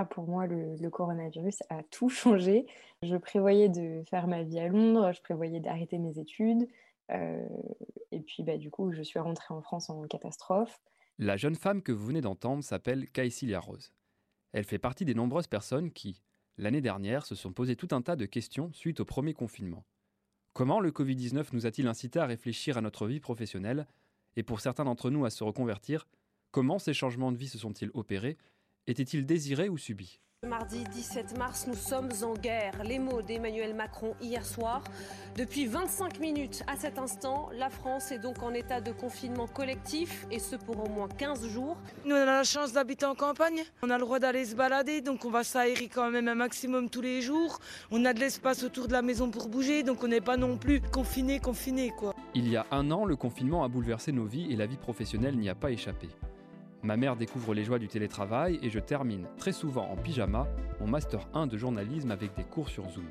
ah, pour moi, le, coronavirus a tout changé. Je prévoyais de faire ma vie à Londres, je prévoyais d'arrêter mes études. Euh, et puis, bah, du coup, je suis rentrée en France en catastrophe. La jeune femme que vous venez d'entendre s'appelle Caïsilia Rose. Elle fait partie des nombreuses personnes qui, l'année dernière, se sont posées tout un tas de questions suite au premier confinement. Comment le Covid-19 nous a-t-il incité à réfléchir à notre vie professionnelle? Et pour certains d'entre nous à se reconvertir Comment ces changements de vie se sont-ils opérés? Était-il désiré ou subi Mardi 17 mars, nous sommes en guerre. Les mots d'Emmanuel Macron hier soir. Depuis 25 minutes à cet instant, la France est donc en état de confinement collectif et ce pour au moins 15 jours. Nous on a la chance d'habiter en campagne. On a le droit d'aller se balader, donc on va s'aérer quand même un maximum tous les jours. On a de l'espace autour de la maison pour bouger, donc on n'est pas non plus confiné, confiné quoi. Il y a un an, le confinement a bouleversé nos vies et la vie professionnelle n'y a pas échappé. Ma mère découvre les joies du télétravail et je termine très souvent en pyjama mon master 1 de journalisme avec des cours sur Zoom.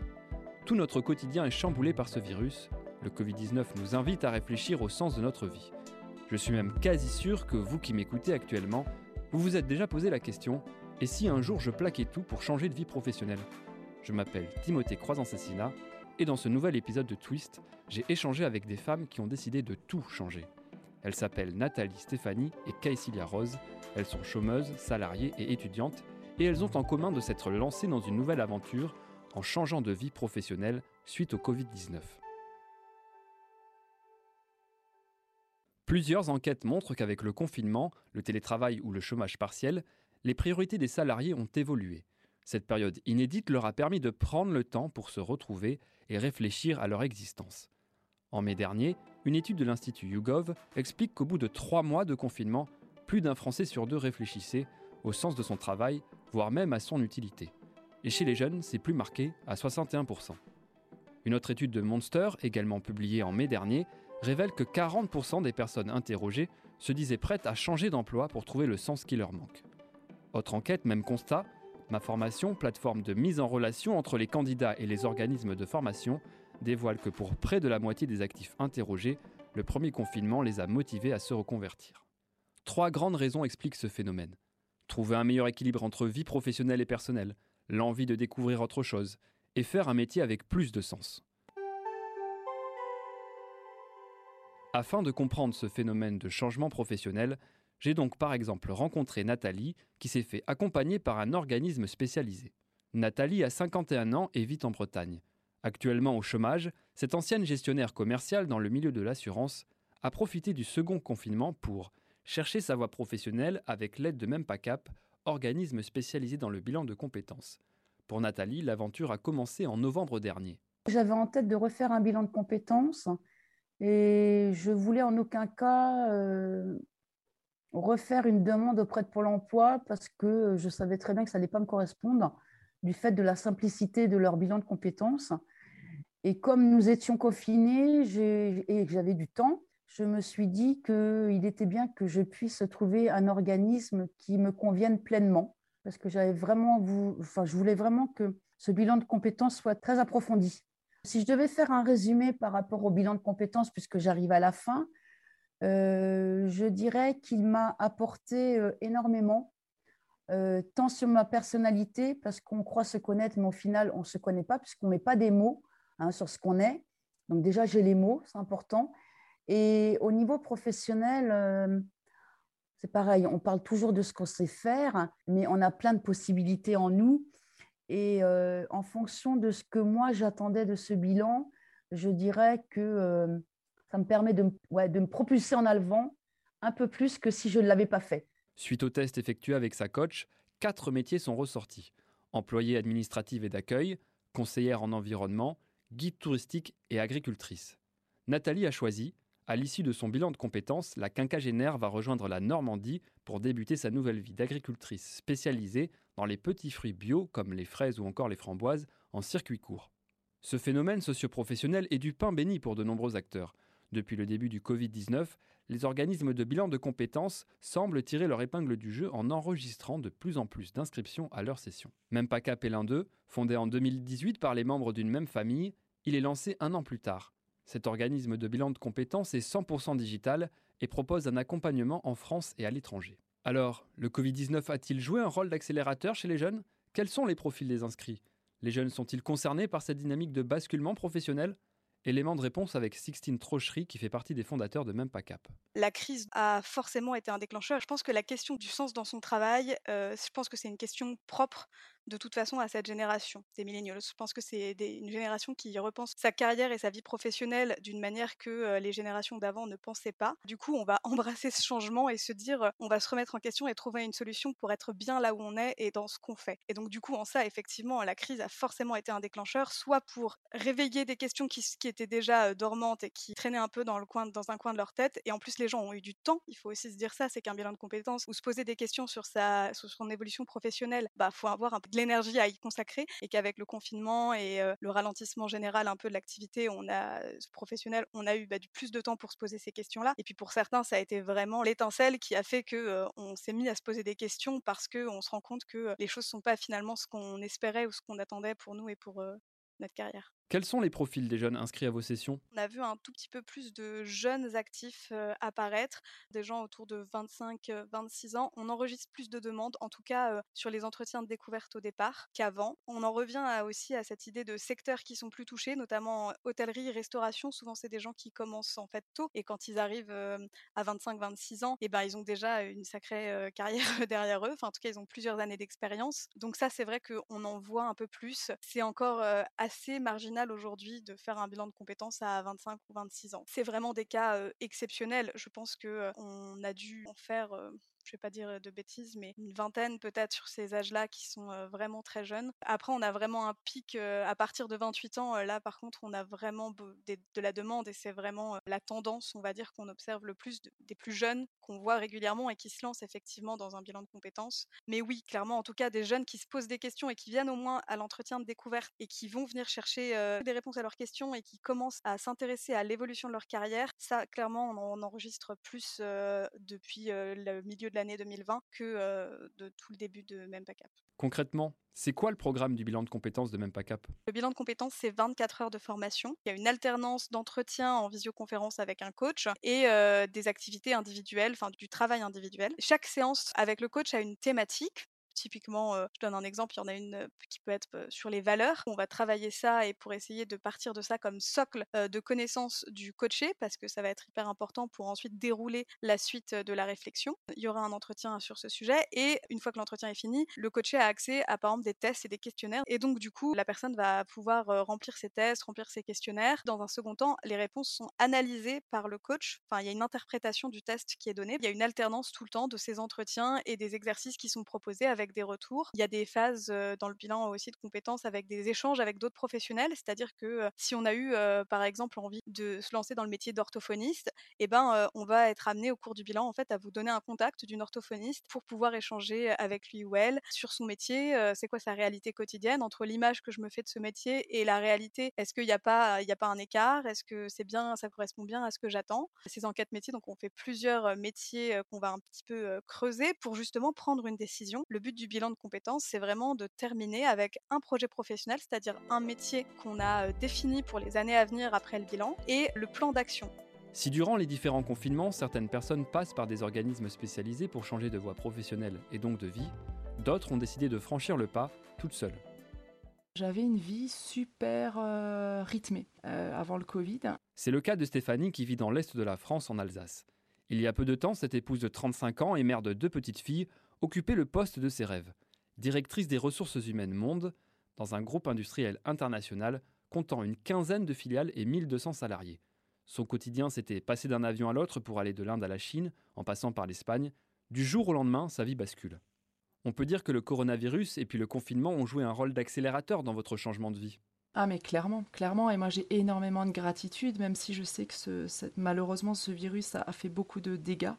Tout notre quotidien est chamboulé par ce virus. Le Covid-19 nous invite à réfléchir au sens de notre vie. Je suis même quasi sûr que vous qui m'écoutez actuellement, vous vous êtes déjà posé la question et si un jour je plaquais tout pour changer de vie professionnelle? Je m'appelle Timothée Croizan-Cessina et dans ce nouvel épisode de Twist, j'ai échangé avec des femmes qui ont décidé de tout changer. Elles s'appellent Nathalie, Stéphanie et Caïsilia Rose. Elles sont chômeuses, salariées et étudiantes, et elles ont en commun de s'être lancées dans une nouvelle aventure en changeant de vie professionnelle suite au Covid-19. Plusieurs enquêtes montrent qu'avec le confinement, le télétravail ou le chômage partiel, les priorités des salariés ont évolué. Cette période inédite leur a permis de prendre le temps pour se retrouver et réfléchir à leur existence. En mai dernier, une étude de l'Institut YouGov explique qu'au bout de trois mois de confinement, plus d'un Français sur deux réfléchissait au sens de son travail, voire même à son utilité. Et chez les jeunes, c'est plus marqué à 61%. Une autre étude de Monster, également publiée en mai dernier, révèle que 40% des personnes interrogées se disaient prêtes à changer d'emploi pour trouver le sens qui leur manque. Autre enquête, même constat, Ma formation, plateforme de mise en relation entre les candidats et les organismes de formation, dévoile que pour près de la moitié des actifs interrogés, le premier confinement les a motivés à se reconvertir. Trois grandes raisons expliquent ce phénomène. Trouver un meilleur équilibre entre vie professionnelle et personnelle, l'envie de découvrir autre chose, et faire un métier avec plus de sens. Afin de comprendre ce phénomène de changement professionnel, j'ai donc par exemple rencontré Nathalie qui s'est fait accompagner par un organisme spécialisé. Nathalie a 51 ans et vit en Bretagne. Actuellement au chômage, cette ancienne gestionnaire commerciale dans le milieu de l'assurance a profité du second confinement pour chercher sa voie professionnelle avec l'aide de Mempacap, organisme spécialisé dans le bilan de compétences. Pour Nathalie, l'aventure a commencé en novembre dernier. J'avais en tête de refaire un bilan de compétences et je voulais en aucun cas euh, refaire une demande auprès de Pôle emploi parce que je savais très bien que ça n'allait pas me correspondre du fait de la simplicité de leur bilan de compétences. Et comme nous étions confinés et que j'avais du temps, je me suis dit qu'il était bien que je puisse trouver un organisme qui me convienne pleinement, parce que j'avais vraiment, enfin, je voulais vraiment que ce bilan de compétences soit très approfondi. Si je devais faire un résumé par rapport au bilan de compétences, puisque j'arrive à la fin, euh, je dirais qu'il m'a apporté euh, énormément, euh, tant sur ma personnalité, parce qu'on croit se connaître, mais au final, on ne se connaît pas, puisqu'on ne met pas des mots Hein, sur ce qu'on est. Donc déjà, j'ai les mots, c'est important. Et au niveau professionnel, euh, c'est pareil, on parle toujours de ce qu'on sait faire, mais on a plein de possibilités en nous. Et euh, en fonction de ce que moi j'attendais de ce bilan, je dirais que euh, ça me permet de, de me propulser en avant un peu plus que si je ne l'avais pas fait. Suite au test effectué avec sa coach, quatre métiers sont ressortis. Employée administrative et d'accueil, conseillère en environnement, guide touristique et agricultrice. Nathalie a choisi, à l'issue de son bilan de compétences, la quinquagénaire va rejoindre la Normandie pour débuter sa nouvelle vie d'agricultrice spécialisée dans les petits fruits bio comme les fraises ou encore les framboises en circuit court. Ce phénomène socioprofessionnel est du pain béni pour de nombreux acteurs. Depuis le début du Covid-19, les organismes de bilan de compétences semblent tirer leur épingle du jeu en enregistrant de plus en plus d'inscriptions à leurs sessions. Même pas cap 2, fondé en 2018 par les membres d'une même famille, il est lancé un an plus tard. Cet organisme de bilan de compétences est 100% digital et propose un accompagnement en France et à l'étranger. Alors, le Covid-19 a-t-il joué un rôle d'accélérateur chez les jeunes? Quels sont les profils des inscrits? Les jeunes sont-ils concernés par cette dynamique de basculement professionnel? Élément de réponse avec Sixtine Trochery qui fait partie des fondateurs de Même Pas Cap. La crise a forcément été un déclencheur. Je pense que la question du sens dans son travail, euh, je pense que c'est une question propre de toute façon à cette génération des millennials. Je pense que c'est une génération qui repense sa carrière et sa vie professionnelle d'une manière que les générations d'avant ne pensaient pas. Du coup, on va embrasser ce changement et se dire, on va se remettre en question et trouver une solution pour être bien là où on est et dans ce qu'on fait. Et donc, du coup, en ça, effectivement, la crise a forcément été un déclencheur, soit pour réveiller des questions qui, étaient déjà dormantes et qui traînaient un peu dans, un coin de leur tête. Et en plus, les gens ont eu du temps. Il faut aussi se dire ça, c'est qu'un bilan de compétences ou se poser des questions sur son évolution professionnelle, bah, faut avoir un peu l'énergie à y consacrer et qu'avec le confinement et le ralentissement général un peu de l'activité, on a professionnel, on a eu bah, du plus de temps pour se poser ces questions-là. Et puis pour certains, ça a été vraiment l'étincelle qui a fait que on s'est mis à se poser des questions parce que on se rend compte que les choses sont pas finalement ce qu'on espérait ou ce qu'on attendait pour nous et pour notre carrière. Quels sont les profils des jeunes inscrits à vos sessions? On a vu un tout petit peu plus de jeunes actifs apparaître, des gens autour de 25-26 ans. On enregistre plus de demandes, en tout cas sur les entretiens de découverte au départ qu'avant. On en revient aussi à cette idée de secteurs qui sont plus touchés, notamment hôtellerie, restauration. Souvent, c'est des gens qui commencent en fait tôt et quand ils arrivent à 25-26 ans, et eh ben, ils ont déjà une sacrée carrière derrière eux. Enfin, en tout cas, ils ont plusieurs années d'expérience. Donc ça, c'est vrai qu'on en voit un peu plus. C'est encore assez marginal aujourd'hui de faire un bilan de compétences à 25 ou 26 ans. C'est vraiment des cas exceptionnels. Je pense que on a dû en faire je vais pas dire de bêtises, mais une vingtaine peut-être sur ces âges-là qui sont vraiment très jeunes. Après, on a vraiment un pic à partir de 28 ans. là, par contre, on a vraiment de, la demande et c'est vraiment la tendance, on va dire, qu'on observe le plus des plus jeunes qu'on voit régulièrement et qui se lancent effectivement dans un bilan de compétences. Mais oui, clairement, en tout cas, des jeunes qui se posent des questions et qui viennent au moins à l'entretien de découverte et qui vont venir chercher des réponses à leurs questions et qui commencent à s'intéresser à l'évolution de leur carrière. Ça, clairement, on, enregistre plus depuis le milieu de l'année 2020 que de tout le début de Même Cap. Concrètement, c'est quoi le programme du bilan de compétences de Même Cap Le bilan de compétences, c'est 24 heures de formation. Il y a une alternance d'entretien en visioconférence avec un coach et des activités individuelles, enfin du travail individuel. Chaque séance avec le coach a une thématique Typiquement, je donne un exemple, il y en a une qui peut être sur les valeurs. On va travailler ça et pour essayer de partir de ça comme socle de connaissance du coaché, parce que ça va être hyper important pour ensuite dérouler la suite de la réflexion. Il y aura un entretien sur ce sujet et une fois que l'entretien est fini, le coaché a accès à par exemple des tests et des questionnaires. Et donc du coup, la personne va pouvoir remplir ses tests, remplir ses questionnaires. Dans un second temps, les réponses sont analysées par le coach. Enfin, il y a une interprétation du test qui est donnée. Il y a une alternance tout le temps de ces entretiens et des exercices qui sont proposés avec des retours. Il y a des phases dans le bilan aussi de compétences avec des échanges avec d'autres professionnels, c'est-à-dire que si on a eu par exemple envie de se lancer dans le métier d'orthophoniste, eh ben on va être amené au cours du bilan en fait à vous donner un contact d'une orthophoniste pour pouvoir échanger avec lui ou elle sur son métier, c'est quoi sa réalité quotidienne entre l'image que je me fais de ce métier et la réalité. Est-ce qu'il n'y a pas il y a pas un écart? Est-ce que c'est bien ça correspond bien à ce que j'attends? Ces enquêtes métiers donc on fait plusieurs métiers qu'on va un petit peu creuser pour justement prendre une décision. Le but du bilan de compétences, c'est vraiment de terminer avec un projet professionnel, c'est-à-dire un métier qu'on a défini pour les années à venir après le bilan, et le plan d'action. Si durant les différents confinements, certaines personnes passent par des organismes spécialisés pour changer de voie professionnelle et donc de vie, d'autres ont décidé de franchir le pas toutes seules. J'avais une vie super rythmée avant le Covid. C'est le cas de Stéphanie qui vit dans l'est de la France en Alsace. Il y a peu de temps, cette épouse de 35 ans et mère de deux petites filles occupait le poste de ses rêves directrice des ressources humaines Monde, dans un groupe industriel international comptant une quinzaine de filiales et 1200 salariés. Son quotidien s'était passé d'un avion à l'autre pour aller de l'Inde à la Chine, en passant par l'Espagne. Du jour au lendemain, sa vie bascule. On peut dire que le coronavirus et puis le confinement ont joué un rôle d'accélérateur dans votre changement de vie. Ah mais clairement, clairement, et moi j'ai énormément de gratitude, même si je sais que malheureusement ce virus a, fait beaucoup de dégâts,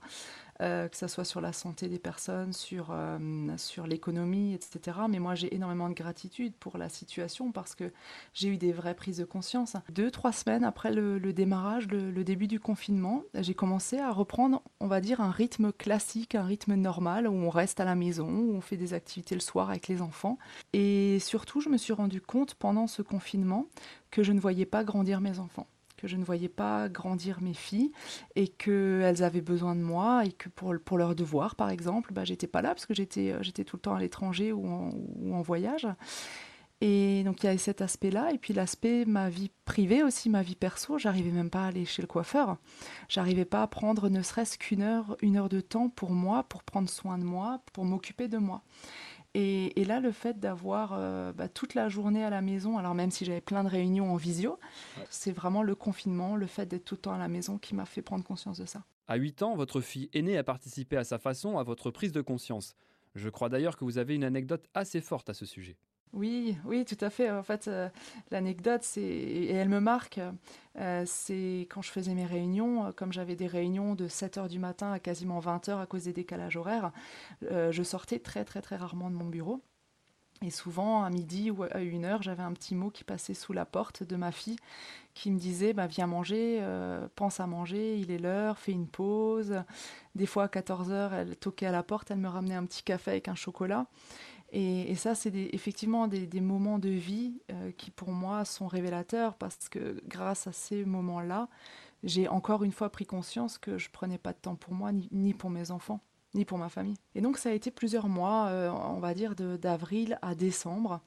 euh, que ce soit sur la santé des personnes, sur, euh, sur l'économie, etc. Mais moi j'ai énormément de gratitude pour la situation parce que j'ai eu des vraies prises de conscience. Deux, trois semaines après le, démarrage, le, début du confinement, j'ai commencé à reprendre, on va dire, un rythme classique, un rythme normal, où on reste à la maison, où on fait des activités le soir avec les enfants. Et surtout, je me suis rendu compte pendant ce confinement que je ne voyais pas grandir mes enfants que je ne voyais pas grandir mes filles et qu'elles avaient besoin de moi et que pour, pour leurs devoirs, par exemple, bah, j'étais pas là parce que j'étais, j'étais tout le temps à l'étranger ou en, ou en voyage. Et donc il y a cet aspect-là, et puis l'aspect ma vie privée aussi, ma vie perso. J'arrivais même pas à aller chez le coiffeur. J'arrivais pas à prendre ne serait-ce qu'une heure, une heure de temps pour moi, pour prendre soin de moi, pour m'occuper de moi. Et, là, le fait d'avoir euh, bah, toute la journée à la maison, alors même si j'avais plein de réunions en visio, c'est vraiment le confinement, le fait d'être tout le temps à la maison qui m'a fait prendre conscience de ça. À 8 ans, votre fille aînée a participé à sa façon à votre prise de conscience. Je crois d'ailleurs que vous avez une anecdote assez forte à ce sujet. Oui, oui, tout à fait. En fait, euh, l'anecdote, et elle me marque. Euh, c'est quand je faisais mes réunions, euh, comme j'avais des réunions de 7 h du matin à quasiment 20 h à cause des décalages horaires, je sortais très très très rarement de mon bureau. Et souvent, à midi ou à une heure, j'avais un petit mot qui passait sous la porte de ma fille qui me disait bah, Viens manger, pense à manger, il est l'heure, fais une pause. Des fois, à 14 h elle toquait à la porte, elle me ramenait un petit café avec un chocolat. Et, ça, c'est effectivement des, moments de vie euh, qui, pour moi, sont révélateurs parce que grâce à ces moments-là, j'ai encore une fois pris conscience que je prenais pas de temps pour moi, ni, pour mes enfants, ni pour ma famille. Et donc, ça a été plusieurs mois, euh, on va dire d'avril à décembre,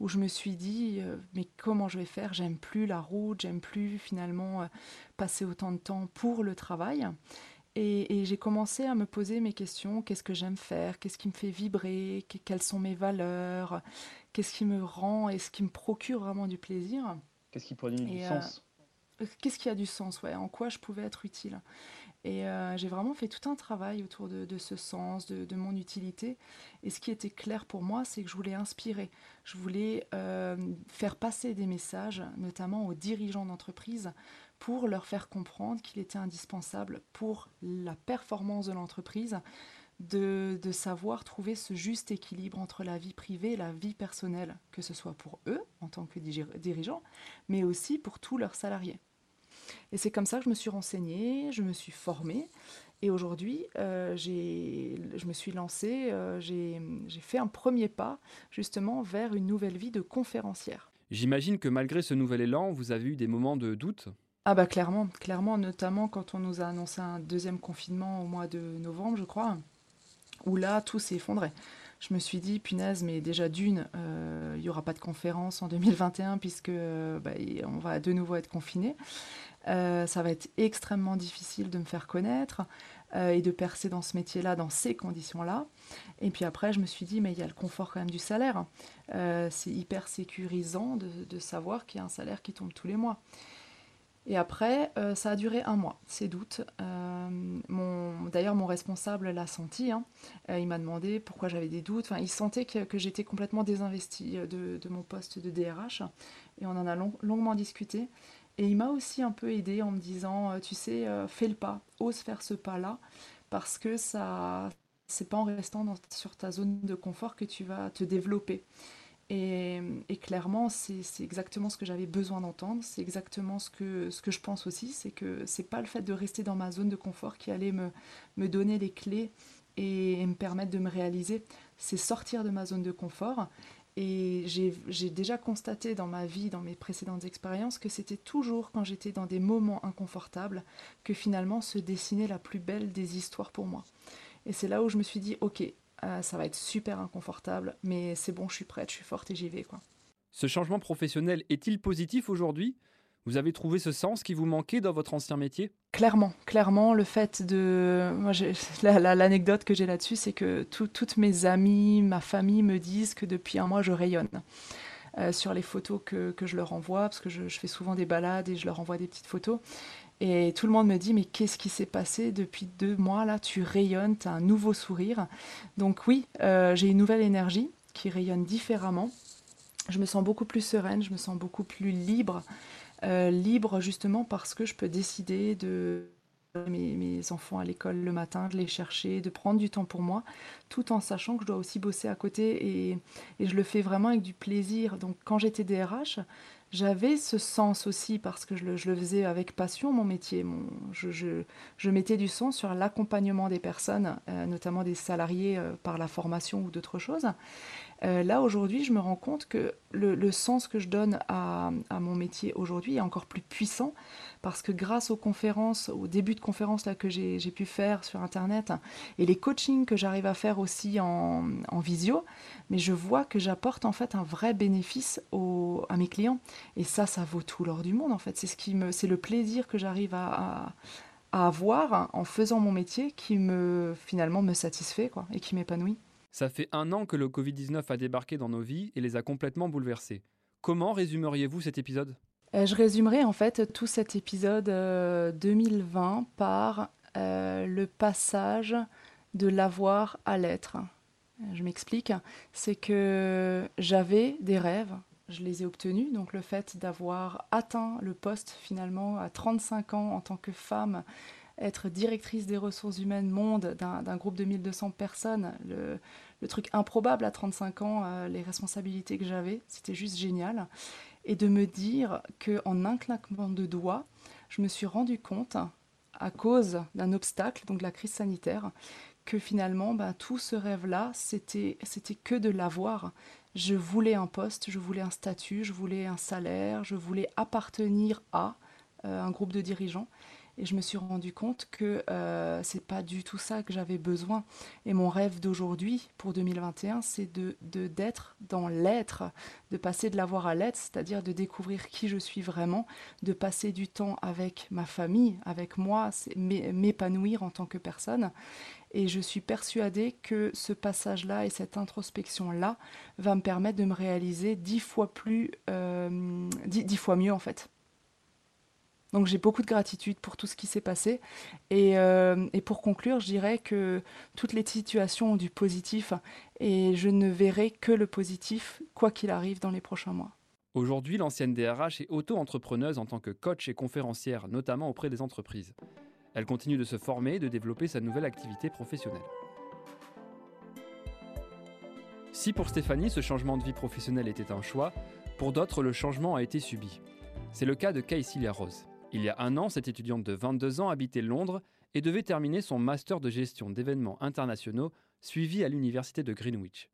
où je me suis dit, euh, mais comment je vais faire? J'aime plus la route, j'aime plus finalement passer autant de temps pour le travail. Et, j'ai commencé à me poser mes questions. Qu'est-ce que j'aime faire? Qu'est-ce qui me fait vibrer? Quelles sont mes valeurs? Qu'est-ce qui me rend et ce qui me procure vraiment du plaisir? Qu'est-ce qui donner du euh, sens? Qu'est-ce qui a du sens? Ouais, En quoi je pouvais être utile? Et euh, j'ai vraiment fait tout un travail autour de, ce sens, de, mon utilité. Et ce qui était clair pour moi, c'est que je voulais inspirer. Je voulais euh, faire passer des messages, notamment aux dirigeants d'entreprise, pour leur faire comprendre qu'il était indispensable pour la performance de l'entreprise de, savoir trouver ce juste équilibre entre la vie privée et la vie personnelle, que ce soit pour eux en tant que dirigeants, mais aussi pour tous leurs salariés. Et c'est comme ça que je me suis renseignée, je me suis formée, et aujourd'hui, euh, je me suis lancée, euh, j'ai fait un premier pas justement vers une nouvelle vie de conférencière. J'imagine que malgré ce nouvel élan, vous avez eu des moments de doute? Ah bah clairement, clairement, notamment quand on nous a annoncé un deuxième confinement au mois de novembre, je crois, où là, tout s'est effondré. Je me suis dit, punaise, mais déjà d'une, euh, il n'y aura pas de conférence en 2021 puisque bah, on va de nouveau être confiné. Euh, ça va être extrêmement difficile de me faire connaître euh, et de percer dans ce métier-là, dans ces conditions-là. Et puis après, je me suis dit, mais il y a le confort quand même du salaire. c'est hyper sécurisant de savoir qu'il y a un salaire qui tombe tous les mois. Et après, euh, ça a duré un mois, ces doutes. Euh, d'ailleurs, mon responsable l'a senti. Hein. Euh, il m'a demandé pourquoi j'avais des doutes. Enfin, il sentait que, j'étais complètement désinvestie de, mon poste de DRH. Et on en a longuement discuté. Et il m'a aussi un peu aidé en me disant, tu sais, fais le pas, ose faire ce pas-là, parce que ça, c'est pas en restant sur ta zone de confort que tu vas te développer. Et, clairement, c'est exactement ce que j'avais besoin d'entendre. C'est exactement ce que, je pense aussi. C'est que c'est pas le fait de rester dans ma zone de confort qui allait me, me donner les clés et, me permettre de me réaliser. C'est sortir de ma zone de confort. Et j'ai déjà constaté dans ma vie, dans mes précédentes expériences, que c'était toujours quand j'étais dans des moments inconfortables que finalement se dessinait la plus belle des histoires pour moi. Et c'est là où je me suis dit, ok, euh, ça va être super inconfortable, mais c'est bon, je suis prête, je suis forte et j'y vais. Quoi. Ce changement professionnel est-il positif aujourd'hui? Vous avez trouvé ce sens qui vous manquait dans votre ancien métier? Clairement, clairement, le fait de... Moi, l'anecdote que j'ai là-dessus, c'est que toutes mes amies, ma famille me disent que depuis un mois, je rayonne. Euh, sur les photos que, que, je leur envoie, parce que je, je, fais souvent des balades et je leur envoie des petites photos. Et tout le monde me dit, mais qu'est-ce qui s'est passé depuis deux mois là? Tu rayonnes, tu as un nouveau sourire. Donc oui, euh, j'ai une nouvelle énergie qui rayonne différemment. Je me sens beaucoup plus sereine, je me sens beaucoup plus libre. Euh, libre justement parce que je peux décider de mes, enfants à l'école le matin, de les chercher, de prendre du temps pour moi, tout en sachant que je dois aussi bosser à côté et, et je le fais vraiment avec du plaisir. Donc quand j'étais DRH, j'avais ce sens aussi parce que je le, faisais avec passion, mon métier. je, mettais du sens sur l'accompagnement des personnes, euh, notamment des salariés euh, par la formation ou d'autres choses. Là, aujourd'hui, je me rends compte que le, sens que je donne à, à mon métier aujourd'hui est encore plus puissant parce que grâce aux conférences, au début de conférences là, que j'ai pu faire sur Internet et les coachings que j'arrive à faire aussi en, visio, mais je vois que j'apporte en fait un vrai bénéfice à mes clients. Et ça, ça vaut tout l'or du monde en fait. C'est ce qui me, c'est le plaisir que j'arrive à, avoir en faisant mon métier qui me finalement me satisfait quoi, et qui m'épanouit. Ça fait un an que le Covid-19 a débarqué dans nos vies et les a complètement bouleversés. Comment résumeriez-vous cet épisode? Euh, je résumerai en fait tout cet épisode 2020 euh, par euh, le passage de l'avoir à l'être. Je m'explique, c'est que j'avais des rêves, je les ai obtenus, donc le fait d'avoir atteint le poste finalement à 35 ans en tant que femme, être directrice des ressources humaines monde d'un groupe de 1200 personnes, le, truc improbable à 35 ans, les responsabilités que j'avais, c'était juste génial et de me dire qu'en un claquement de doigts, je me suis rendu compte, à cause d'un obstacle, donc la crise sanitaire, que finalement, ben, tout ce rêve-là, c'était, c'était que de l'avoir. Je voulais un poste, je voulais un statut, je voulais un salaire, je voulais appartenir à euh, un groupe de dirigeants. Et je me suis rendu compte que euh, c'est pas du tout ça que j'avais besoin. Et mon rêve d'aujourd'hui, pour 2021, c'est de, d'être dans l'être, de passer de l'avoir à l'être, c'est-à-dire de découvrir qui je suis vraiment, de passer du temps avec ma famille, avec moi, m'épanouir en tant que personne. Et je suis persuadée que ce passage-là et cette introspection-là va me permettre de me réaliser dix fois plus, euh, dix fois mieux en fait. Donc j'ai beaucoup de gratitude pour tout ce qui s'est passé. Euh, et, pour conclure, je dirais que toutes les situations ont du positif et je ne verrai que le positif, quoi qu'il arrive dans les prochains mois. Aujourd'hui, l'ancienne DRH est auto-entrepreneuse en tant que coach et conférencière, notamment auprès des entreprises. Elle continue de se former et de développer sa nouvelle activité professionnelle. Si pour Stéphanie, ce changement de vie professionnelle était un choix, pour d'autres, le changement a été subi. C'est le cas de Caïsilia Rose. Il y a un an, cette étudiante de 22 ans habitait Londres et devait terminer son master de gestion d'événements internationaux suivi à l'université de Greenwich.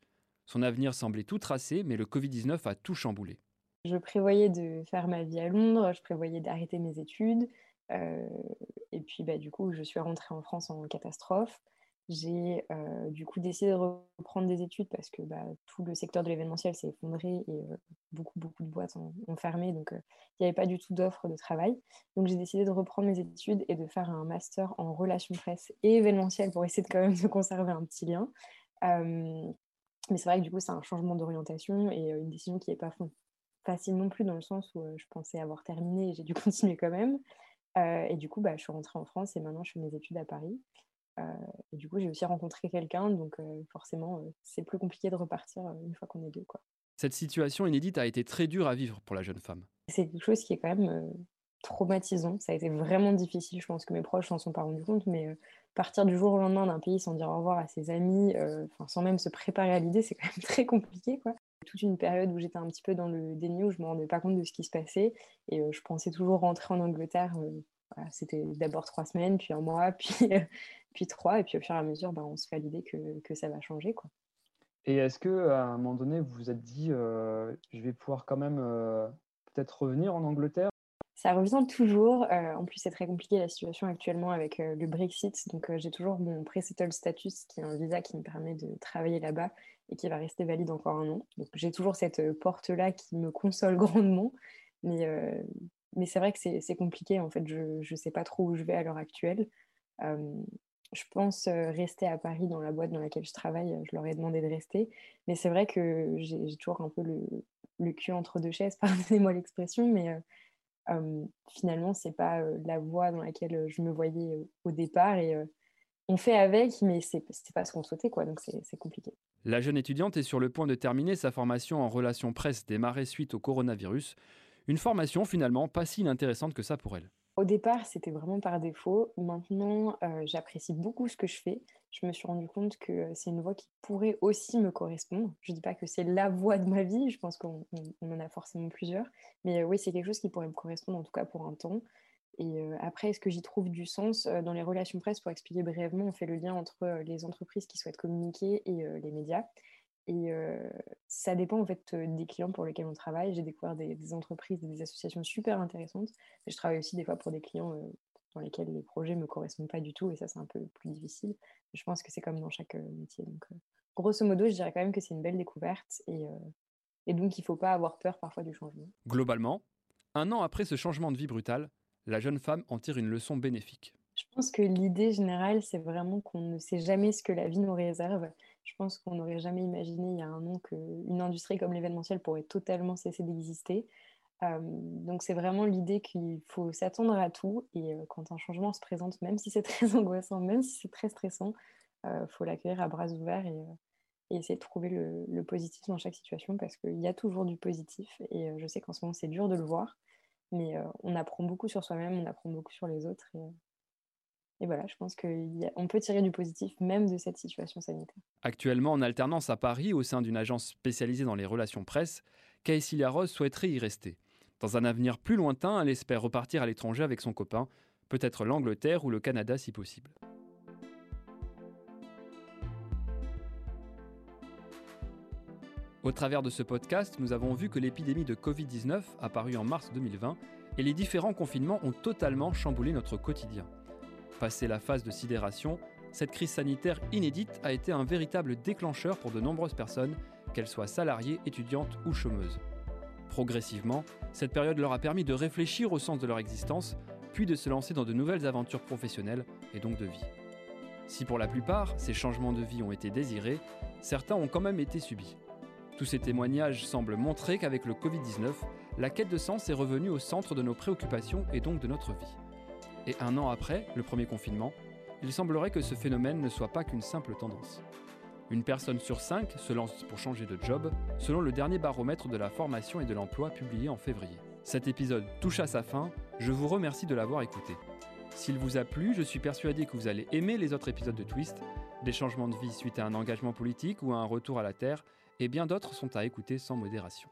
Son avenir semblait tout tracé, mais le Covid-19 a tout chamboulé. Je prévoyais de faire ma vie à Londres, je prévoyais d'arrêter mes études. Euh, et puis, bah, du coup, je suis rentrée en France en catastrophe. J'ai euh, du coup décidé de reprendre des études parce que bah, tout le secteur de l'événementiel s'est effondré et euh, beaucoup, beaucoup de boîtes ont, fermé. Donc, euh, il n'y avait pas du tout d'offres de travail. Donc, j'ai décidé de reprendre mes études et de faire un master en relations presse et événementiel pour essayer de quand même de conserver un petit lien. mais c'est vrai que du coup, c'est un changement d'orientation et une décision qui n'est pas facile non plus dans le sens où je pensais avoir terminé et j'ai dû continuer quand même. et du coup, bah, je suis rentrée en France et maintenant je fais mes études à Paris. Euh, et du coup, j'ai aussi rencontré quelqu'un, donc euh, forcément, euh, c'est plus compliqué de repartir une fois qu'on est deux. Quoi. Cette situation inédite a été très dure à vivre pour la jeune femme. C'est quelque chose qui est quand même traumatisant. Ça a été vraiment difficile. Je pense que mes proches s'en sont pas rendus compte, mais partir du jour au lendemain d'un pays sans dire au revoir à ses amis, sans même se préparer à l'idée, c'est quand même très compliqué. Quoi. Toute une période où j'étais un petit peu dans le déni, où je me rendais pas compte de ce qui se passait, et je pensais toujours rentrer en Angleterre. c'était d'abord trois semaines, puis un mois, puis puis trois, et puis au fur et à mesure, bah, on se fait l'idée que, que, ça va changer. Quoi. Et est-ce que à un moment donné, vous vous êtes dit, euh, je vais pouvoir quand même euh, peut-être revenir en Angleterre? Ça revient toujours. Euh, en plus, c'est très compliqué la situation actuellement avec le Brexit. Donc, j'ai toujours mon pre-settled status, qui est un visa qui me permet de travailler là-bas et qui va rester valide encore un an. Donc, j'ai toujours cette porte-là qui me console grandement. Mais, mais c'est vrai que c'est compliqué. En fait, je ne sais pas trop où je vais à l'heure actuelle je pense euh, rester à Paris dans la boîte dans laquelle je travaille. Je leur ai demandé de rester. Mais c'est vrai que j'ai toujours un peu le, cul entre deux chaises, pardonnez-moi l'expression, mais euh, euh, finalement, c'est pas la voie dans laquelle je me voyais au départ. Et on fait avec, mais c'est pas ce qu'on souhaitait, quoi. Donc c'est compliqué. La jeune étudiante est sur le point de terminer sa formation en relations presse démarrée suite au coronavirus. Une formation finalement pas si inintéressante que ça pour elle. Au départ, c'était vraiment par défaut. Maintenant, euh, j'apprécie beaucoup ce que je fais. Je me suis rendu compte que euh, c'est une voie qui pourrait aussi me correspondre. Je ne dis pas que c'est la voie de ma vie, je pense qu'on en a forcément plusieurs. Mais euh, oui, c'est quelque chose qui pourrait me correspondre, en tout cas pour un temps. Et après, est-ce que j'y trouve du sens Dans les relations presse, pour expliquer brièvement, on fait le lien entre les entreprises qui souhaitent communiquer et les médias. Et ça dépend en fait des clients pour lesquels on travaille. J'ai découvert des, des, entreprises et des associations super intéressantes. Je travaille aussi des fois pour des clients dans lesquels les projets ne me correspondent pas du tout. Et ça, c'est un peu plus difficile. je pense que c'est comme dans chaque métier. Donc, grosso modo, je dirais quand même que c'est une belle découverte. Et, et donc, il ne faut pas avoir peur parfois du changement. Globalement, un an après ce changement de vie brutal, la jeune femme en tire une leçon bénéfique. Je pense que l'idée générale, c'est vraiment qu'on ne sait jamais ce que la vie nous réserve. Je pense qu'on n'aurait jamais imaginé il y a un an qu'une industrie comme l'événementiel pourrait totalement cesser d'exister. Euh, donc c'est vraiment l'idée qu'il faut s'attendre à tout. Et euh, quand un changement se présente, même si c'est très angoissant, même si c'est très stressant, il euh, faut l'accueillir à bras ouverts et, essayer de trouver le, positif dans chaque situation parce qu'il y a toujours du positif. Et je sais qu'en ce moment c'est dur de le voir, mais on apprend beaucoup sur soi-même, on apprend beaucoup sur les autres et voilà, je pense qu'on peut tirer du positif même de cette situation sanitaire. Actuellement en alternance à Paris au sein d'une agence spécialisée dans les relations presse, Caessilia Rose souhaiterait y rester. Dans un avenir plus lointain, elle espère repartir à l'étranger avec son copain, peut-être l'Angleterre ou le Canada si possible. Au travers de ce podcast, nous avons vu que l'épidémie de Covid-19, apparue en mars 2020, et les différents confinements ont totalement chamboulé notre quotidien. Passé la phase de sidération, cette crise sanitaire inédite a été un véritable déclencheur pour de nombreuses personnes, qu'elles soient salariées, étudiantes ou chômeuses. Progressivement, cette période leur a permis de réfléchir au sens de leur existence, puis de se lancer dans de nouvelles aventures professionnelles et donc de vie. Si pour la plupart, ces changements de vie ont été désirés, certains ont quand même été subis. Tous ces témoignages semblent montrer qu'avec le Covid-19, la quête de sens est revenue au centre de nos préoccupations et donc de notre vie. Et un an après, le premier confinement, il semblerait que ce phénomène ne soit pas qu'une simple tendance. Une personne sur cinq se lance pour changer de job, selon le dernier baromètre de la formation et de l'emploi publié en février. Cet épisode touche à sa fin, je vous remercie de l'avoir écouté. S'il vous a plu, je suis persuadé que vous allez aimer les autres épisodes de Twist, des changements de vie suite à un engagement politique ou à un retour à la Terre, et bien d'autres sont à écouter sans modération.